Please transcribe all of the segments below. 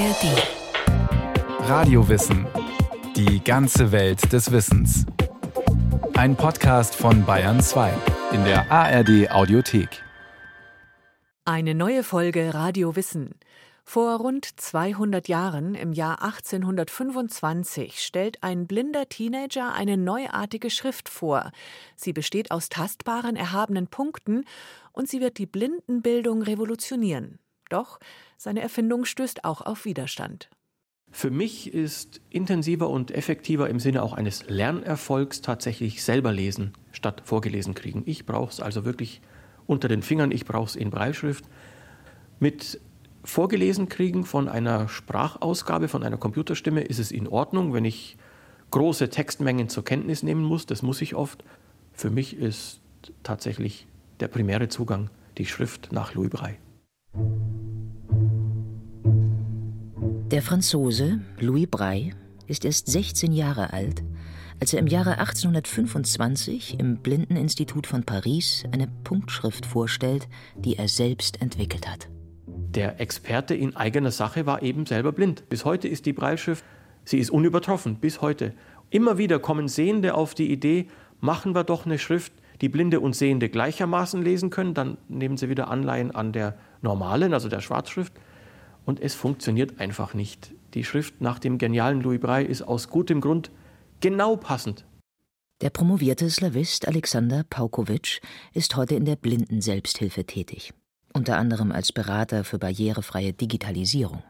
ARD. Radiowissen. Die ganze Welt des Wissens. Ein Podcast von Bayern 2 in der ARD Audiothek. Eine neue Folge Radio Wissen. Vor rund 200 Jahren, im Jahr 1825, stellt ein blinder Teenager eine neuartige Schrift vor. Sie besteht aus tastbaren, erhabenen Punkten und sie wird die Blindenbildung revolutionieren. Doch seine Erfindung stößt auch auf Widerstand. Für mich ist intensiver und effektiver im Sinne auch eines Lernerfolgs tatsächlich selber lesen statt vorgelesen kriegen. Ich brauche es also wirklich unter den Fingern, ich brauche es in Breitschrift. Mit vorgelesen kriegen von einer Sprachausgabe, von einer Computerstimme ist es in Ordnung, wenn ich große Textmengen zur Kenntnis nehmen muss. Das muss ich oft. Für mich ist tatsächlich der primäre Zugang die Schrift nach Louis Braille. Der Franzose Louis Braille ist erst 16 Jahre alt, als er im Jahre 1825 im Blindeninstitut von Paris eine Punktschrift vorstellt, die er selbst entwickelt hat. Der Experte in eigener Sache war eben selber blind. Bis heute ist die Breilschrift, sie ist unübertroffen, bis heute. Immer wieder kommen Sehende auf die Idee, machen wir doch eine Schrift, die Blinde und Sehende gleichermaßen lesen können, dann nehmen sie wieder Anleihen an der normalen, also der Schwarzschrift. Und es funktioniert einfach nicht. Die Schrift nach dem genialen Louis Braille ist aus gutem Grund genau passend. Der promovierte Slavist Alexander Paukowitsch ist heute in der Blindenselbsthilfe tätig unter anderem als Berater für barrierefreie Digitalisierung.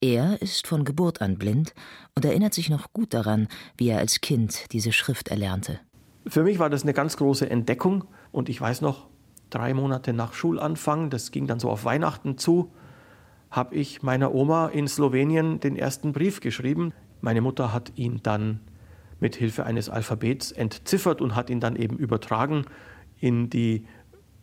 Er ist von Geburt an blind und erinnert sich noch gut daran, wie er als Kind diese Schrift erlernte. Für mich war das eine ganz große Entdeckung und ich weiß noch, drei Monate nach Schulanfang, das ging dann so auf Weihnachten zu, habe ich meiner Oma in Slowenien den ersten Brief geschrieben. Meine Mutter hat ihn dann mit Hilfe eines Alphabets entziffert und hat ihn dann eben übertragen in die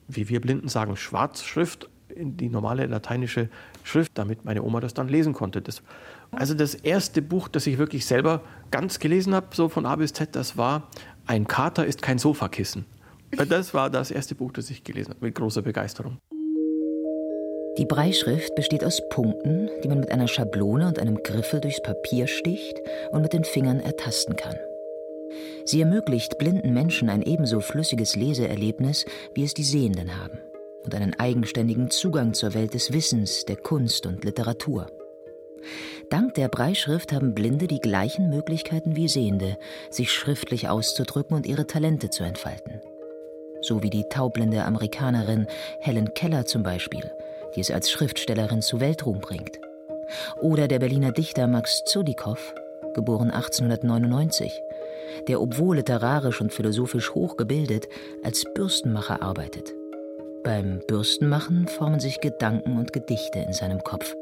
wie wir Blinden sagen, Schwarzschrift in die normale lateinische Schrift, damit meine Oma das dann lesen konnte. Das, also das erste Buch, das ich wirklich selber ganz gelesen habe, so von A bis Z, das war Ein Kater ist kein Sofakissen. Das war das erste Buch, das ich gelesen habe, mit großer Begeisterung. Die Breischrift besteht aus Punkten, die man mit einer Schablone und einem Griffel durchs Papier sticht und mit den Fingern ertasten kann. Sie ermöglicht blinden Menschen ein ebenso flüssiges Leseerlebnis, wie es die Sehenden haben, und einen eigenständigen Zugang zur Welt des Wissens, der Kunst und Literatur. Dank der Breischrift haben Blinde die gleichen Möglichkeiten wie Sehende, sich schriftlich auszudrücken und ihre Talente zu entfalten. So wie die taubblinde Amerikanerin Helen Keller zum Beispiel, die es als Schriftstellerin zu Weltruhm bringt. Oder der Berliner Dichter Max Zudikow, geboren 1899, der obwohl literarisch und philosophisch hochgebildet als Bürstenmacher arbeitet. Beim Bürstenmachen formen sich Gedanken und Gedichte in seinem Kopf.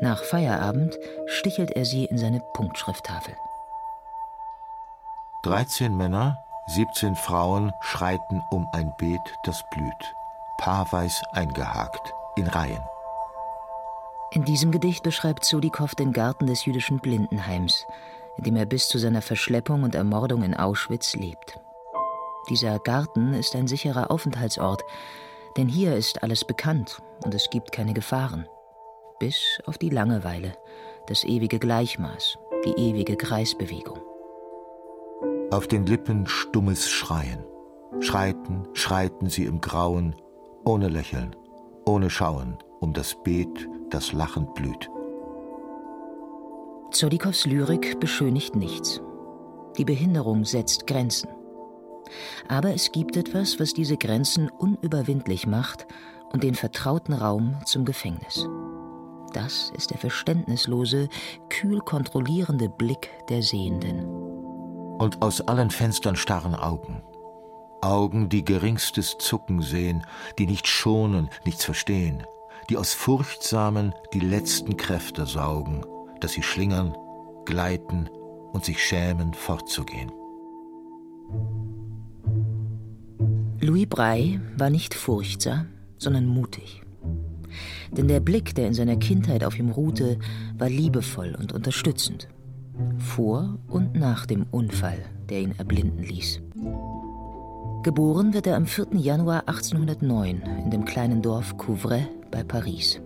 Nach Feierabend stichelt er sie in seine Punktschrifttafel. 13 Männer, 17 Frauen schreiten um ein Beet, das blüht, paarweis eingehakt, in Reihen. In diesem Gedicht beschreibt Zudikow den Garten des jüdischen Blindenheims, in dem er bis zu seiner Verschleppung und Ermordung in Auschwitz lebt. Dieser Garten ist ein sicherer Aufenthaltsort, denn hier ist alles bekannt und es gibt keine Gefahren. Bis auf die Langeweile, das ewige Gleichmaß, die ewige Kreisbewegung. Auf den Lippen stummes Schreien. Schreiten, schreiten sie im Grauen, ohne Lächeln, ohne Schauen, um das Beet, das lachend blüht. Zodikows Lyrik beschönigt nichts. Die Behinderung setzt Grenzen. Aber es gibt etwas, was diese Grenzen unüberwindlich macht und den vertrauten Raum zum Gefängnis. Das ist der verständnislose, kühl kontrollierende Blick der Sehenden. Und aus allen Fenstern starren Augen. Augen, die geringstes Zucken sehen, die nicht schonen, nichts verstehen, die aus Furchtsamen die letzten Kräfte saugen dass sie schlingern, gleiten und sich schämen, fortzugehen. Louis Braille war nicht furchtsam, sondern mutig. Denn der Blick, der in seiner Kindheit auf ihm ruhte, war liebevoll und unterstützend. Vor und nach dem Unfall, der ihn erblinden ließ. Geboren wird er am 4. Januar 1809 in dem kleinen Dorf Couvray bei Paris.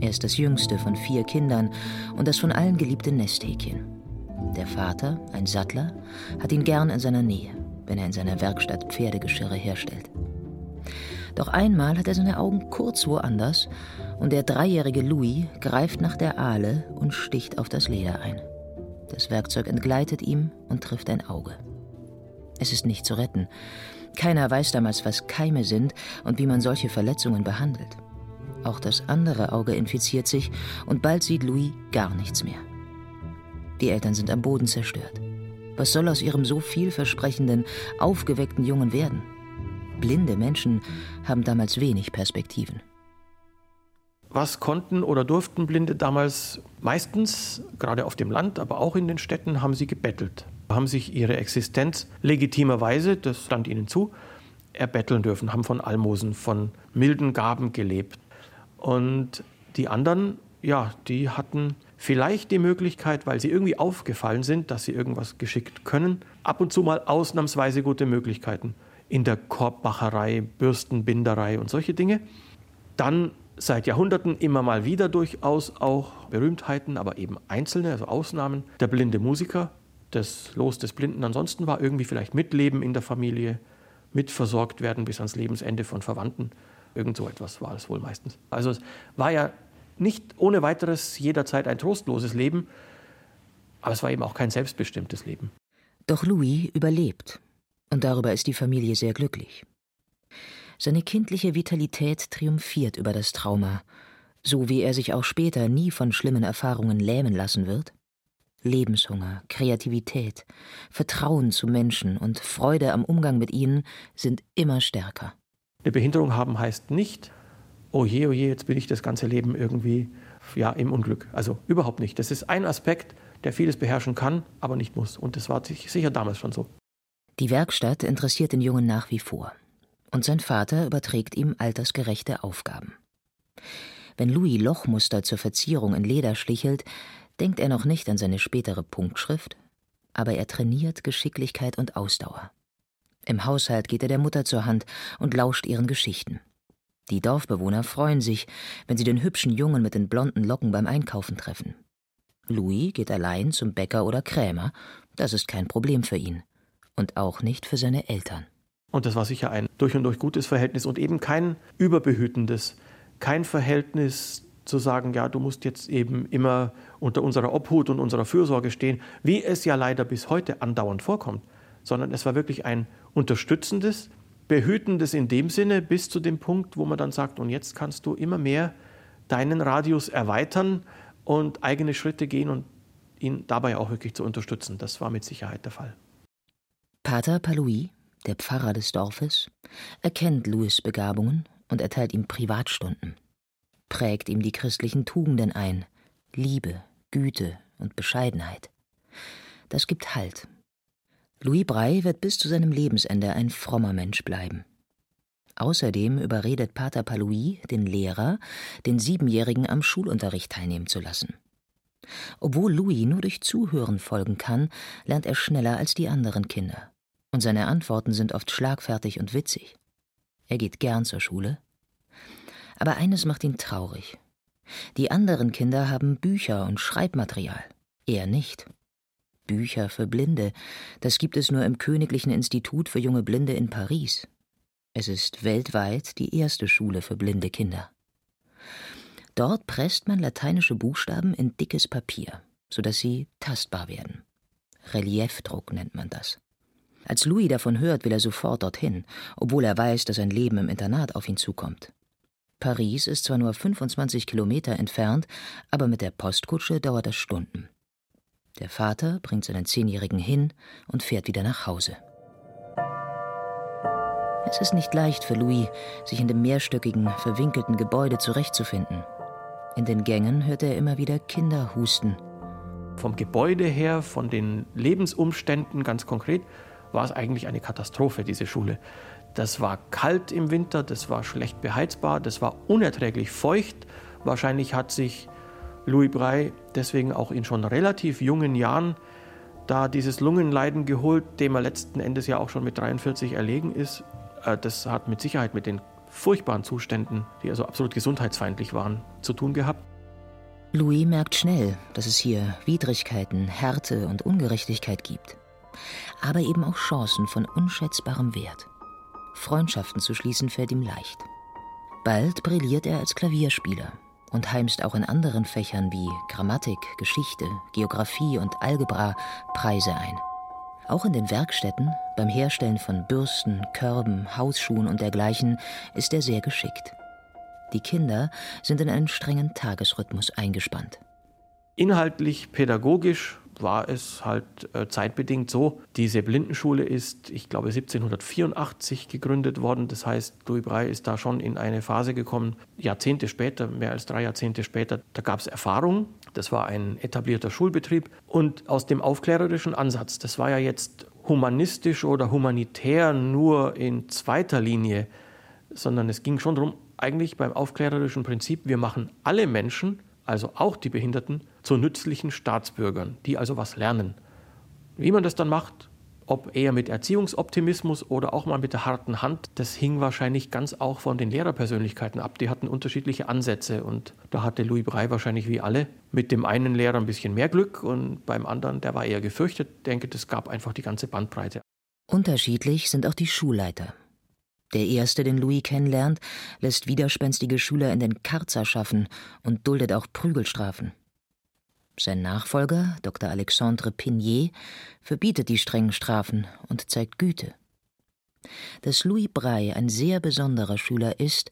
Er ist das jüngste von vier Kindern und das von allen geliebte Nesthäkchen. Der Vater, ein Sattler, hat ihn gern in seiner Nähe, wenn er in seiner Werkstatt Pferdegeschirre herstellt. Doch einmal hat er seine Augen kurz woanders und der dreijährige Louis greift nach der Ahle und sticht auf das Leder ein. Das Werkzeug entgleitet ihm und trifft ein Auge. Es ist nicht zu retten. Keiner weiß damals, was Keime sind und wie man solche Verletzungen behandelt. Auch das andere Auge infiziert sich und bald sieht Louis gar nichts mehr. Die Eltern sind am Boden zerstört. Was soll aus ihrem so vielversprechenden, aufgeweckten Jungen werden? Blinde Menschen haben damals wenig Perspektiven. Was konnten oder durften Blinde damals meistens, gerade auf dem Land, aber auch in den Städten, haben sie gebettelt, haben sich ihre Existenz legitimerweise, das stand ihnen zu, erbetteln dürfen, haben von Almosen, von milden Gaben gelebt. Und die anderen, ja, die hatten vielleicht die Möglichkeit, weil sie irgendwie aufgefallen sind, dass sie irgendwas geschickt können, ab und zu mal ausnahmsweise gute Möglichkeiten in der Korbmacherei, Bürstenbinderei und solche Dinge. Dann seit Jahrhunderten immer mal wieder durchaus auch Berühmtheiten, aber eben einzelne, also Ausnahmen. Der blinde Musiker, das Los des Blinden ansonsten war irgendwie vielleicht mitleben in der Familie, mitversorgt werden bis ans Lebensende von Verwandten. Irgend so etwas war es wohl meistens. Also es war ja nicht ohne weiteres jederzeit ein trostloses Leben, aber es war eben auch kein selbstbestimmtes Leben. Doch Louis überlebt und darüber ist die Familie sehr glücklich. Seine kindliche Vitalität triumphiert über das Trauma, so wie er sich auch später nie von schlimmen Erfahrungen lähmen lassen wird. Lebenshunger, Kreativität, Vertrauen zu Menschen und Freude am Umgang mit ihnen sind immer stärker. Eine Behinderung haben heißt nicht, oh je, oh je, jetzt bin ich das ganze Leben irgendwie ja, im Unglück. Also überhaupt nicht. Das ist ein Aspekt, der vieles beherrschen kann, aber nicht muss. Und das war sicher damals schon so. Die Werkstatt interessiert den Jungen nach wie vor. Und sein Vater überträgt ihm altersgerechte Aufgaben. Wenn Louis Lochmuster zur Verzierung in Leder stichelt, denkt er noch nicht an seine spätere Punktschrift, aber er trainiert Geschicklichkeit und Ausdauer. Im Haushalt geht er der Mutter zur Hand und lauscht ihren Geschichten. Die Dorfbewohner freuen sich, wenn sie den hübschen Jungen mit den blonden Locken beim Einkaufen treffen. Louis geht allein zum Bäcker oder Krämer, das ist kein Problem für ihn. Und auch nicht für seine Eltern. Und das war sicher ein durch und durch gutes Verhältnis und eben kein überbehütendes, kein Verhältnis zu sagen, ja, du musst jetzt eben immer unter unserer Obhut und unserer Fürsorge stehen, wie es ja leider bis heute andauernd vorkommt, sondern es war wirklich ein unterstützendes, behütendes in dem Sinne bis zu dem Punkt, wo man dann sagt, und jetzt kannst du immer mehr deinen Radius erweitern und eigene Schritte gehen und ihn dabei auch wirklich zu unterstützen. Das war mit Sicherheit der Fall. Pater Paloui, der Pfarrer des Dorfes, erkennt Louis Begabungen und erteilt ihm Privatstunden, prägt ihm die christlichen Tugenden ein, Liebe, Güte und Bescheidenheit. Das gibt Halt Louis Brey wird bis zu seinem Lebensende ein frommer Mensch bleiben. Außerdem überredet Pater Palouis den Lehrer, den Siebenjährigen am Schulunterricht teilnehmen zu lassen. Obwohl Louis nur durch Zuhören folgen kann, lernt er schneller als die anderen Kinder. Und seine Antworten sind oft schlagfertig und witzig. Er geht gern zur Schule. Aber eines macht ihn traurig. Die anderen Kinder haben Bücher und Schreibmaterial, er nicht. Bücher für Blinde. Das gibt es nur im Königlichen Institut für junge Blinde in Paris. Es ist weltweit die erste Schule für blinde Kinder. Dort presst man lateinische Buchstaben in dickes Papier, sodass sie tastbar werden. Reliefdruck nennt man das. Als Louis davon hört, will er sofort dorthin, obwohl er weiß, dass ein Leben im Internat auf ihn zukommt. Paris ist zwar nur 25 Kilometer entfernt, aber mit der Postkutsche dauert es Stunden. Der Vater bringt seinen Zehnjährigen hin und fährt wieder nach Hause. Es ist nicht leicht für Louis, sich in dem mehrstöckigen, verwinkelten Gebäude zurechtzufinden. In den Gängen hört er immer wieder Kinder husten. Vom Gebäude her, von den Lebensumständen ganz konkret, war es eigentlich eine Katastrophe, diese Schule. Das war kalt im Winter, das war schlecht beheizbar, das war unerträglich feucht. Wahrscheinlich hat sich Louis Braille deswegen auch in schon relativ jungen Jahren da dieses Lungenleiden geholt, dem er letzten Endes ja auch schon mit 43 erlegen ist. Äh, das hat mit Sicherheit mit den furchtbaren Zuständen, die also absolut gesundheitsfeindlich waren, zu tun gehabt. Louis merkt schnell, dass es hier Widrigkeiten, Härte und Ungerechtigkeit gibt. Aber eben auch Chancen von unschätzbarem Wert. Freundschaften zu schließen fällt ihm leicht. Bald brilliert er als Klavierspieler und heimst auch in anderen Fächern wie Grammatik, Geschichte, Geographie und Algebra Preise ein. Auch in den Werkstätten, beim Herstellen von Bürsten, Körben, Hausschuhen und dergleichen, ist er sehr geschickt. Die Kinder sind in einen strengen Tagesrhythmus eingespannt. Inhaltlich, pädagogisch war es halt äh, zeitbedingt so. Diese Blindenschule ist, ich glaube, 1784 gegründet worden. Das heißt, Louis Braille ist da schon in eine Phase gekommen, Jahrzehnte später, mehr als drei Jahrzehnte später. Da gab es Erfahrung. Das war ein etablierter Schulbetrieb. Und aus dem aufklärerischen Ansatz, das war ja jetzt humanistisch oder humanitär nur in zweiter Linie, sondern es ging schon darum, eigentlich beim aufklärerischen Prinzip, wir machen alle Menschen also auch die Behinderten, zu nützlichen Staatsbürgern, die also was lernen. Wie man das dann macht, ob eher mit Erziehungsoptimismus oder auch mal mit der harten Hand, das hing wahrscheinlich ganz auch von den Lehrerpersönlichkeiten ab. Die hatten unterschiedliche Ansätze und da hatte Louis Brey wahrscheinlich wie alle mit dem einen Lehrer ein bisschen mehr Glück und beim anderen, der war eher gefürchtet. Ich denke, das gab einfach die ganze Bandbreite. Unterschiedlich sind auch die Schulleiter. Der erste, den Louis kennenlernt, lässt widerspenstige Schüler in den Karzer schaffen und duldet auch Prügelstrafen. Sein Nachfolger, Dr. Alexandre Pignier, verbietet die strengen Strafen und zeigt Güte. Dass Louis Braille ein sehr besonderer Schüler ist,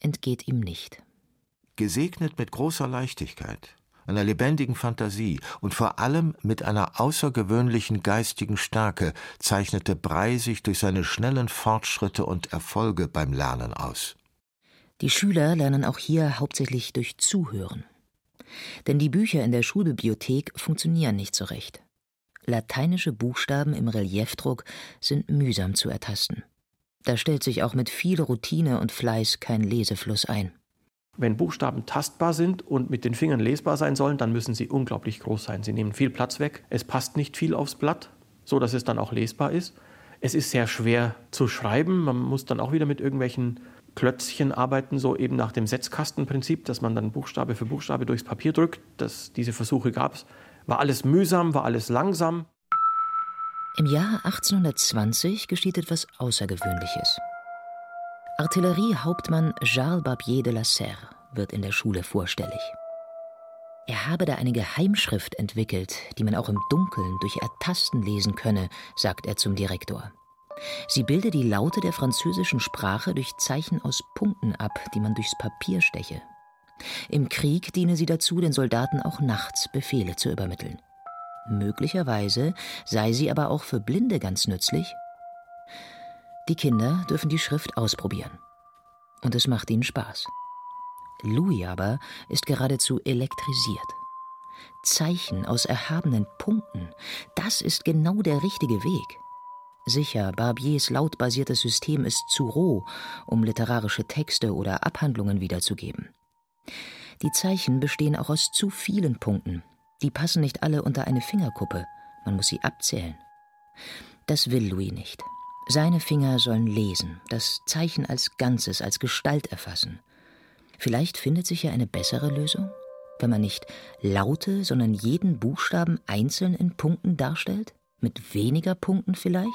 entgeht ihm nicht. Gesegnet mit großer Leichtigkeit, einer lebendigen Fantasie und vor allem mit einer außergewöhnlichen geistigen Stärke zeichnete Brey sich durch seine schnellen Fortschritte und Erfolge beim Lernen aus. Die Schüler lernen auch hier hauptsächlich durch Zuhören. Denn die Bücher in der Schulbibliothek funktionieren nicht so recht. Lateinische Buchstaben im Reliefdruck sind mühsam zu ertasten. Da stellt sich auch mit viel Routine und Fleiß kein Lesefluss ein. Wenn Buchstaben tastbar sind und mit den Fingern lesbar sein sollen, dann müssen sie unglaublich groß sein. Sie nehmen viel Platz weg. Es passt nicht viel aufs Blatt, so dass es dann auch lesbar ist. Es ist sehr schwer zu schreiben. Man muss dann auch wieder mit irgendwelchen Klötzchen arbeiten, so eben nach dem Setzkastenprinzip, dass man dann Buchstabe für Buchstabe durchs Papier drückt. Das, diese Versuche gab es. War alles mühsam, war alles langsam. Im Jahr 1820 geschieht etwas Außergewöhnliches. Artilleriehauptmann Charles Barbier de la Serre wird in der Schule vorstellig. Er habe da eine Geheimschrift entwickelt, die man auch im Dunkeln durch Ertasten lesen könne, sagt er zum Direktor. Sie bilde die Laute der französischen Sprache durch Zeichen aus Punkten ab, die man durchs Papier steche. Im Krieg diene sie dazu, den Soldaten auch nachts Befehle zu übermitteln. Möglicherweise sei sie aber auch für Blinde ganz nützlich die Kinder dürfen die Schrift ausprobieren. Und es macht ihnen Spaß. Louis aber ist geradezu elektrisiert. Zeichen aus erhabenen Punkten, das ist genau der richtige Weg. Sicher, Barbiers lautbasiertes System ist zu roh, um literarische Texte oder Abhandlungen wiederzugeben. Die Zeichen bestehen auch aus zu vielen Punkten. Die passen nicht alle unter eine Fingerkuppe. Man muss sie abzählen. Das will Louis nicht. Seine Finger sollen lesen, das Zeichen als Ganzes, als Gestalt erfassen. Vielleicht findet sich ja eine bessere Lösung, wenn man nicht Laute, sondern jeden Buchstaben einzeln in Punkten darstellt? Mit weniger Punkten vielleicht?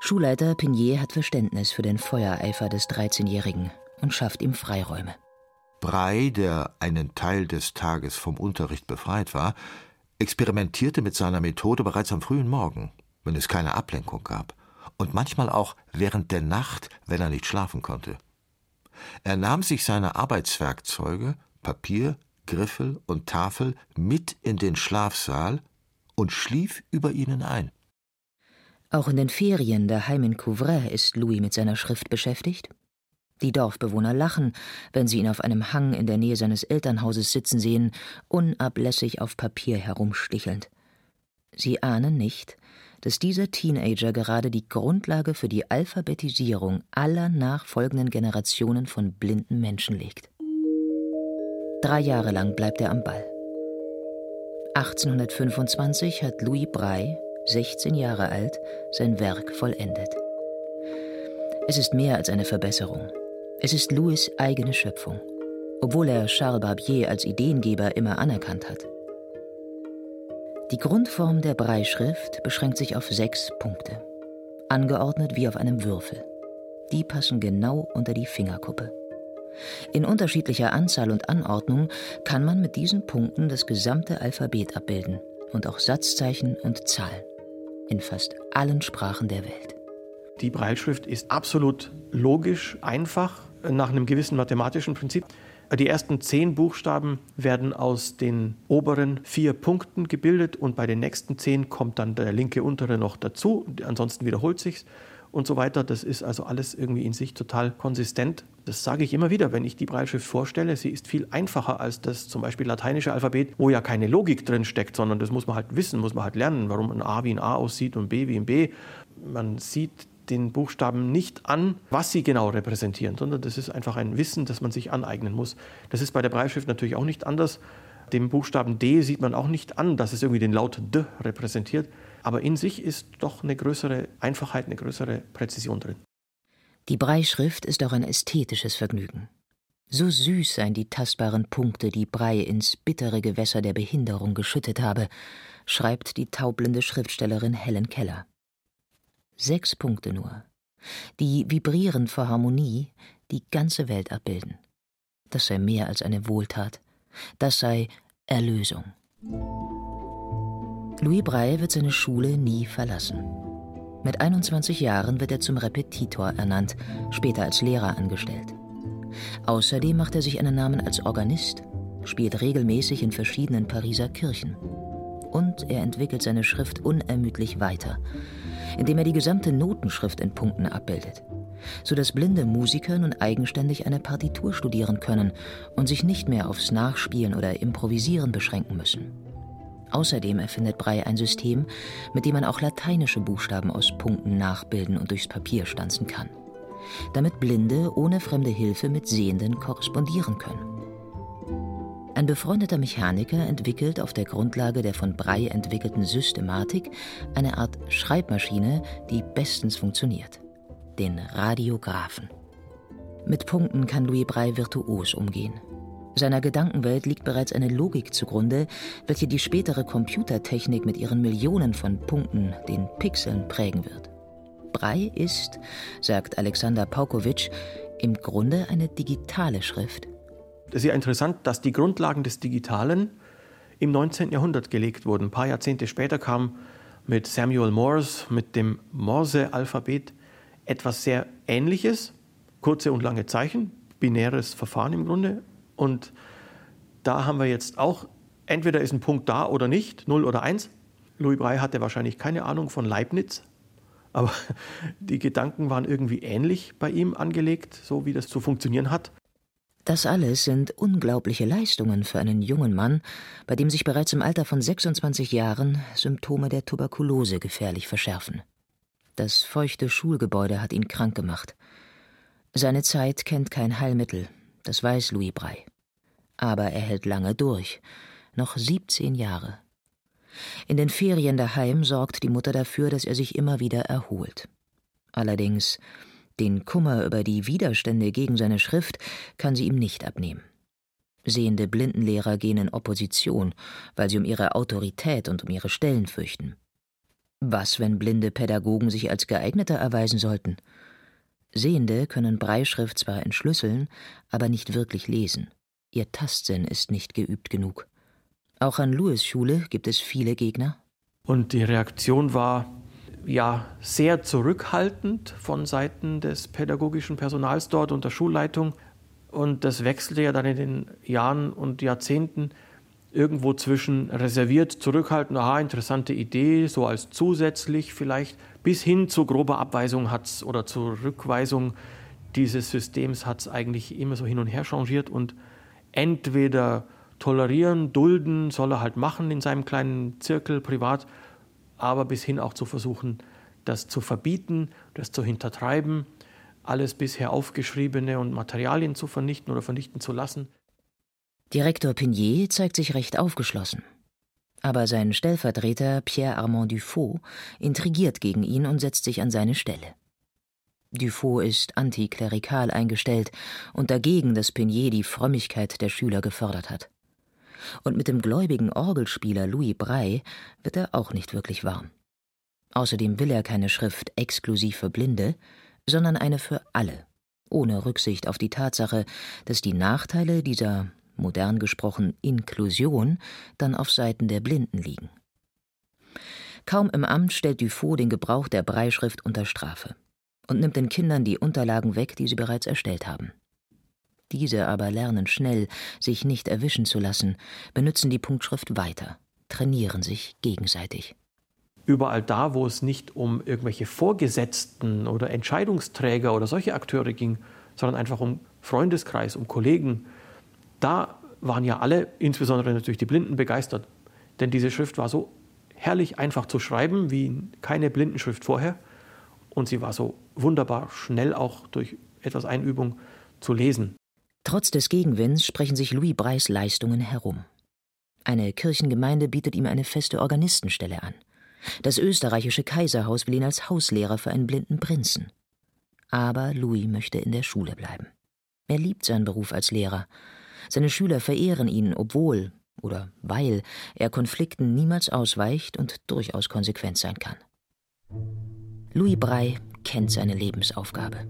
Schulleiter Pinier hat Verständnis für den Feuereifer des 13-Jährigen und schafft ihm Freiräume. Brei, der einen Teil des Tages vom Unterricht befreit war, experimentierte mit seiner Methode bereits am frühen Morgen, wenn es keine Ablenkung gab und manchmal auch während der Nacht, wenn er nicht schlafen konnte. Er nahm sich seine Arbeitswerkzeuge, Papier, Griffel und Tafel mit in den Schlafsaal und schlief über ihnen ein. Auch in den Ferien daheim in Couvray ist Louis mit seiner Schrift beschäftigt. Die Dorfbewohner lachen, wenn sie ihn auf einem Hang in der Nähe seines Elternhauses sitzen sehen, unablässig auf Papier herumstichelnd. Sie ahnen nicht, dass dieser Teenager gerade die Grundlage für die Alphabetisierung aller nachfolgenden Generationen von blinden Menschen legt. Drei Jahre lang bleibt er am Ball. 1825 hat Louis Braille, 16 Jahre alt, sein Werk vollendet. Es ist mehr als eine Verbesserung. Es ist Louis eigene Schöpfung. obwohl er Charles Barbier als Ideengeber immer anerkannt hat. Die Grundform der Breischrift beschränkt sich auf sechs Punkte, angeordnet wie auf einem Würfel. Die passen genau unter die Fingerkuppe. In unterschiedlicher Anzahl und Anordnung kann man mit diesen Punkten das gesamte Alphabet abbilden und auch Satzzeichen und Zahlen in fast allen Sprachen der Welt. Die Breitschrift ist absolut logisch, einfach, nach einem gewissen mathematischen Prinzip. Die ersten zehn Buchstaben werden aus den oberen vier Punkten gebildet und bei den nächsten zehn kommt dann der linke untere noch dazu. Ansonsten wiederholt sich's und so weiter. Das ist also alles irgendwie in sich total konsistent. Das sage ich immer wieder, wenn ich die Breitschrift vorstelle. Sie ist viel einfacher als das zum Beispiel lateinische Alphabet, wo ja keine Logik drin steckt, sondern das muss man halt wissen, muss man halt lernen, warum ein A wie ein A aussieht und B wie ein B. Man sieht den Buchstaben nicht an, was sie genau repräsentieren, sondern das ist einfach ein Wissen, das man sich aneignen muss. Das ist bei der Breitschrift natürlich auch nicht anders. Dem Buchstaben D sieht man auch nicht an, dass es irgendwie den Laut D repräsentiert. Aber in sich ist doch eine größere Einfachheit, eine größere Präzision drin. Die Breischrift ist auch ein ästhetisches Vergnügen. So süß seien die tastbaren Punkte, die Brei ins bittere Gewässer der Behinderung geschüttet habe, schreibt die taubblinde Schriftstellerin Helen Keller. Sechs Punkte nur, die vibrierend vor Harmonie die ganze Welt abbilden. Das sei mehr als eine Wohltat, das sei Erlösung. Louis Braille wird seine Schule nie verlassen. Mit 21 Jahren wird er zum Repetitor ernannt, später als Lehrer angestellt. Außerdem macht er sich einen Namen als Organist, spielt regelmäßig in verschiedenen Pariser Kirchen. Und er entwickelt seine Schrift unermüdlich weiter, indem er die gesamte Notenschrift in Punkten abbildet, sodass blinde Musiker nun eigenständig eine Partitur studieren können und sich nicht mehr aufs Nachspielen oder Improvisieren beschränken müssen. Außerdem erfindet Brey ein System, mit dem man auch lateinische Buchstaben aus Punkten nachbilden und durchs Papier stanzen kann, damit Blinde ohne fremde Hilfe mit Sehenden korrespondieren können. Ein befreundeter Mechaniker entwickelt auf der Grundlage der von Brey entwickelten Systematik eine Art Schreibmaschine, die bestens funktioniert. Den Radiographen. Mit Punkten kann Louis Brey virtuos umgehen. Seiner Gedankenwelt liegt bereits eine Logik zugrunde, welche die spätere Computertechnik mit ihren Millionen von Punkten, den Pixeln, prägen wird. Brei ist, sagt Alexander Paukowitsch, im Grunde eine digitale Schrift. Es ist ja interessant, dass die Grundlagen des Digitalen im 19. Jahrhundert gelegt wurden. Ein paar Jahrzehnte später kam mit Samuel Morse, mit dem Morse-Alphabet, etwas sehr Ähnliches, kurze und lange Zeichen, binäres Verfahren im Grunde. Und da haben wir jetzt auch, entweder ist ein Punkt da oder nicht, 0 oder 1. Louis Braille hatte wahrscheinlich keine Ahnung von Leibniz, aber die Gedanken waren irgendwie ähnlich bei ihm angelegt, so wie das zu funktionieren hat. Das alles sind unglaubliche Leistungen für einen jungen Mann, bei dem sich bereits im Alter von 26 Jahren Symptome der Tuberkulose gefährlich verschärfen. Das feuchte Schulgebäude hat ihn krank gemacht. Seine Zeit kennt kein Heilmittel, das weiß Louis Brey. Aber er hält lange durch, noch 17 Jahre. In den Ferien daheim sorgt die Mutter dafür, dass er sich immer wieder erholt. Allerdings den Kummer über die Widerstände gegen seine Schrift kann sie ihm nicht abnehmen. Sehende Blindenlehrer gehen in Opposition, weil sie um ihre Autorität und um ihre Stellen fürchten. Was, wenn blinde Pädagogen sich als geeigneter erweisen sollten? Sehende können Breischrift zwar entschlüsseln, aber nicht wirklich lesen. Ihr Tastsinn ist nicht geübt genug. Auch an Lewis Schule gibt es viele Gegner. Und die Reaktion war, ja sehr zurückhaltend von Seiten des pädagogischen Personals dort und der Schulleitung. Und das wechselte ja dann in den Jahren und Jahrzehnten irgendwo zwischen reserviert, zurückhaltend, aha, interessante Idee, so als zusätzlich vielleicht, bis hin zu grober Abweisung hat's oder zur Rückweisung dieses Systems hat es eigentlich immer so hin und her changiert und entweder tolerieren, dulden, soll er halt machen in seinem kleinen Zirkel privat aber bis hin auch zu versuchen, das zu verbieten, das zu hintertreiben, alles bisher aufgeschriebene und Materialien zu vernichten oder vernichten zu lassen. Direktor Pinier zeigt sich recht aufgeschlossen. Aber sein Stellvertreter Pierre Armand Dufaux intrigiert gegen ihn und setzt sich an seine Stelle. Dufault ist antiklerikal eingestellt und dagegen, dass Penier die Frömmigkeit der Schüler gefördert hat. Und mit dem gläubigen Orgelspieler Louis Braille wird er auch nicht wirklich warm. Außerdem will er keine Schrift exklusiv für Blinde, sondern eine für alle, ohne Rücksicht auf die Tatsache, dass die Nachteile dieser, modern gesprochen, Inklusion dann auf Seiten der Blinden liegen. Kaum im Amt stellt Dufault den Gebrauch der Breischrift unter Strafe und nimmt den Kindern die Unterlagen weg, die sie bereits erstellt haben. Diese aber lernen schnell, sich nicht erwischen zu lassen, benutzen die Punktschrift weiter, trainieren sich gegenseitig. Überall da, wo es nicht um irgendwelche Vorgesetzten oder Entscheidungsträger oder solche Akteure ging, sondern einfach um Freundeskreis, um Kollegen, da waren ja alle, insbesondere natürlich die Blinden, begeistert. Denn diese Schrift war so herrlich einfach zu schreiben wie keine Blindenschrift vorher. Und sie war so wunderbar schnell auch durch etwas Einübung zu lesen. Trotz des Gegenwinds sprechen sich Louis Breis Leistungen herum. Eine Kirchengemeinde bietet ihm eine feste Organistenstelle an. Das österreichische Kaiserhaus will ihn als Hauslehrer für einen blinden Prinzen. Aber Louis möchte in der Schule bleiben. Er liebt seinen Beruf als Lehrer. Seine Schüler verehren ihn, obwohl oder weil er Konflikten niemals ausweicht und durchaus konsequent sein kann. Louis Brey kennt seine Lebensaufgabe.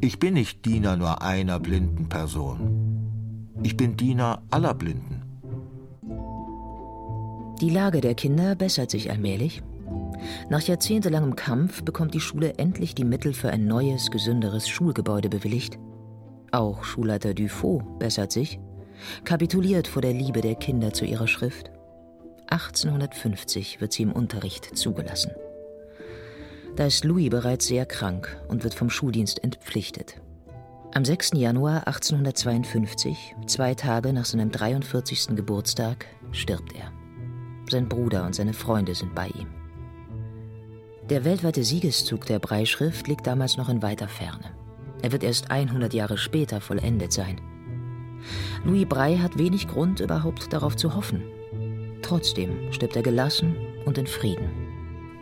Ich bin nicht Diener nur einer blinden Person. Ich bin Diener aller Blinden. Die Lage der Kinder bessert sich allmählich. Nach jahrzehntelangem Kampf bekommt die Schule endlich die Mittel für ein neues, gesünderes Schulgebäude bewilligt. Auch Schulleiter Dufault bessert sich kapituliert vor der Liebe der Kinder zu ihrer Schrift. 1850 wird sie im Unterricht zugelassen. Da ist Louis bereits sehr krank und wird vom Schuldienst entpflichtet. Am 6. Januar 1852, zwei Tage nach seinem 43. Geburtstag, stirbt er. Sein Bruder und seine Freunde sind bei ihm. Der weltweite Siegeszug der Breischrift liegt damals noch in weiter Ferne. Er wird erst 100 Jahre später vollendet sein. Louis Brey hat wenig Grund, überhaupt darauf zu hoffen. Trotzdem stirbt er gelassen und in Frieden.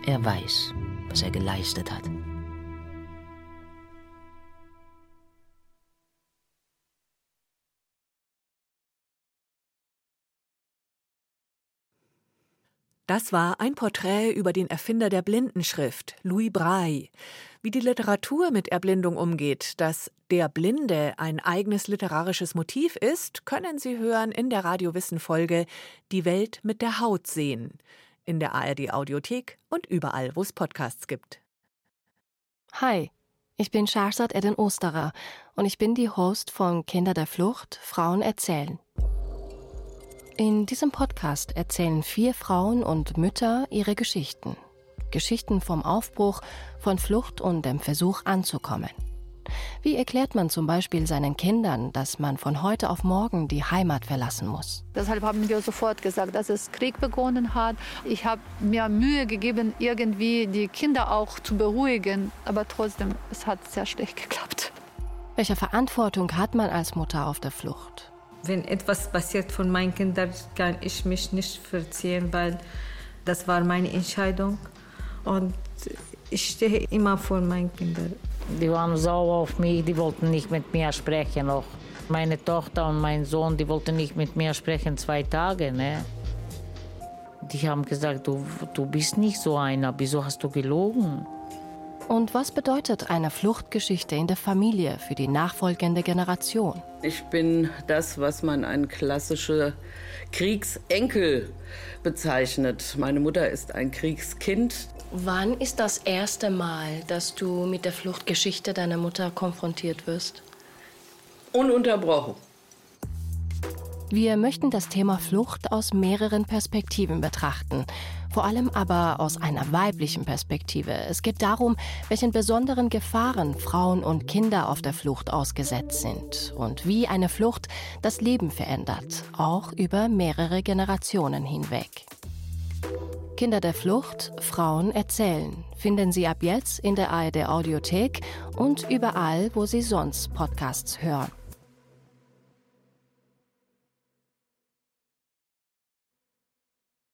Er weiß, was er geleistet hat. Das war ein Porträt über den Erfinder der Blindenschrift, Louis Braille. Wie die Literatur mit Erblindung umgeht, dass der Blinde ein eigenes literarisches Motiv ist, können Sie hören in der Radiowissen-Folge Die Welt mit der Haut sehen. In der ARD-Audiothek und überall, wo es Podcasts gibt. Hi, ich bin Shahrzad Eden Osterer und ich bin die Host von Kinder der Flucht, Frauen erzählen. In diesem Podcast erzählen vier Frauen und Mütter ihre Geschichten. Geschichten vom Aufbruch, von Flucht und dem Versuch anzukommen. Wie erklärt man zum Beispiel seinen Kindern, dass man von heute auf morgen die Heimat verlassen muss? Deshalb haben wir sofort gesagt, dass es Krieg begonnen hat. Ich habe mir Mühe gegeben, irgendwie die Kinder auch zu beruhigen. Aber trotzdem, es hat sehr schlecht geklappt. Welche Verantwortung hat man als Mutter auf der Flucht? Wenn etwas passiert von meinen Kindern, kann ich mich nicht verziehen, weil das war meine Entscheidung. Und ich stehe immer vor meinen Kindern. Die waren sauer auf mich, die wollten nicht mit mir sprechen noch. Meine Tochter und mein Sohn, die wollten nicht mit mir sprechen zwei Tage. Ne? Die haben gesagt, du, du bist nicht so einer, wieso hast du gelogen? Und was bedeutet eine Fluchtgeschichte in der Familie für die nachfolgende Generation? Ich bin das, was man ein klassischer Kriegsenkel bezeichnet. Meine Mutter ist ein Kriegskind. Wann ist das erste Mal, dass du mit der Fluchtgeschichte deiner Mutter konfrontiert wirst? Ununterbrochen. Wir möchten das Thema Flucht aus mehreren Perspektiven betrachten, vor allem aber aus einer weiblichen Perspektive. Es geht darum, welchen besonderen Gefahren Frauen und Kinder auf der Flucht ausgesetzt sind und wie eine Flucht das Leben verändert, auch über mehrere Generationen hinweg. Kinder der Flucht, Frauen erzählen, finden Sie ab jetzt in der ARD Audiothek und überall, wo Sie sonst Podcasts hören.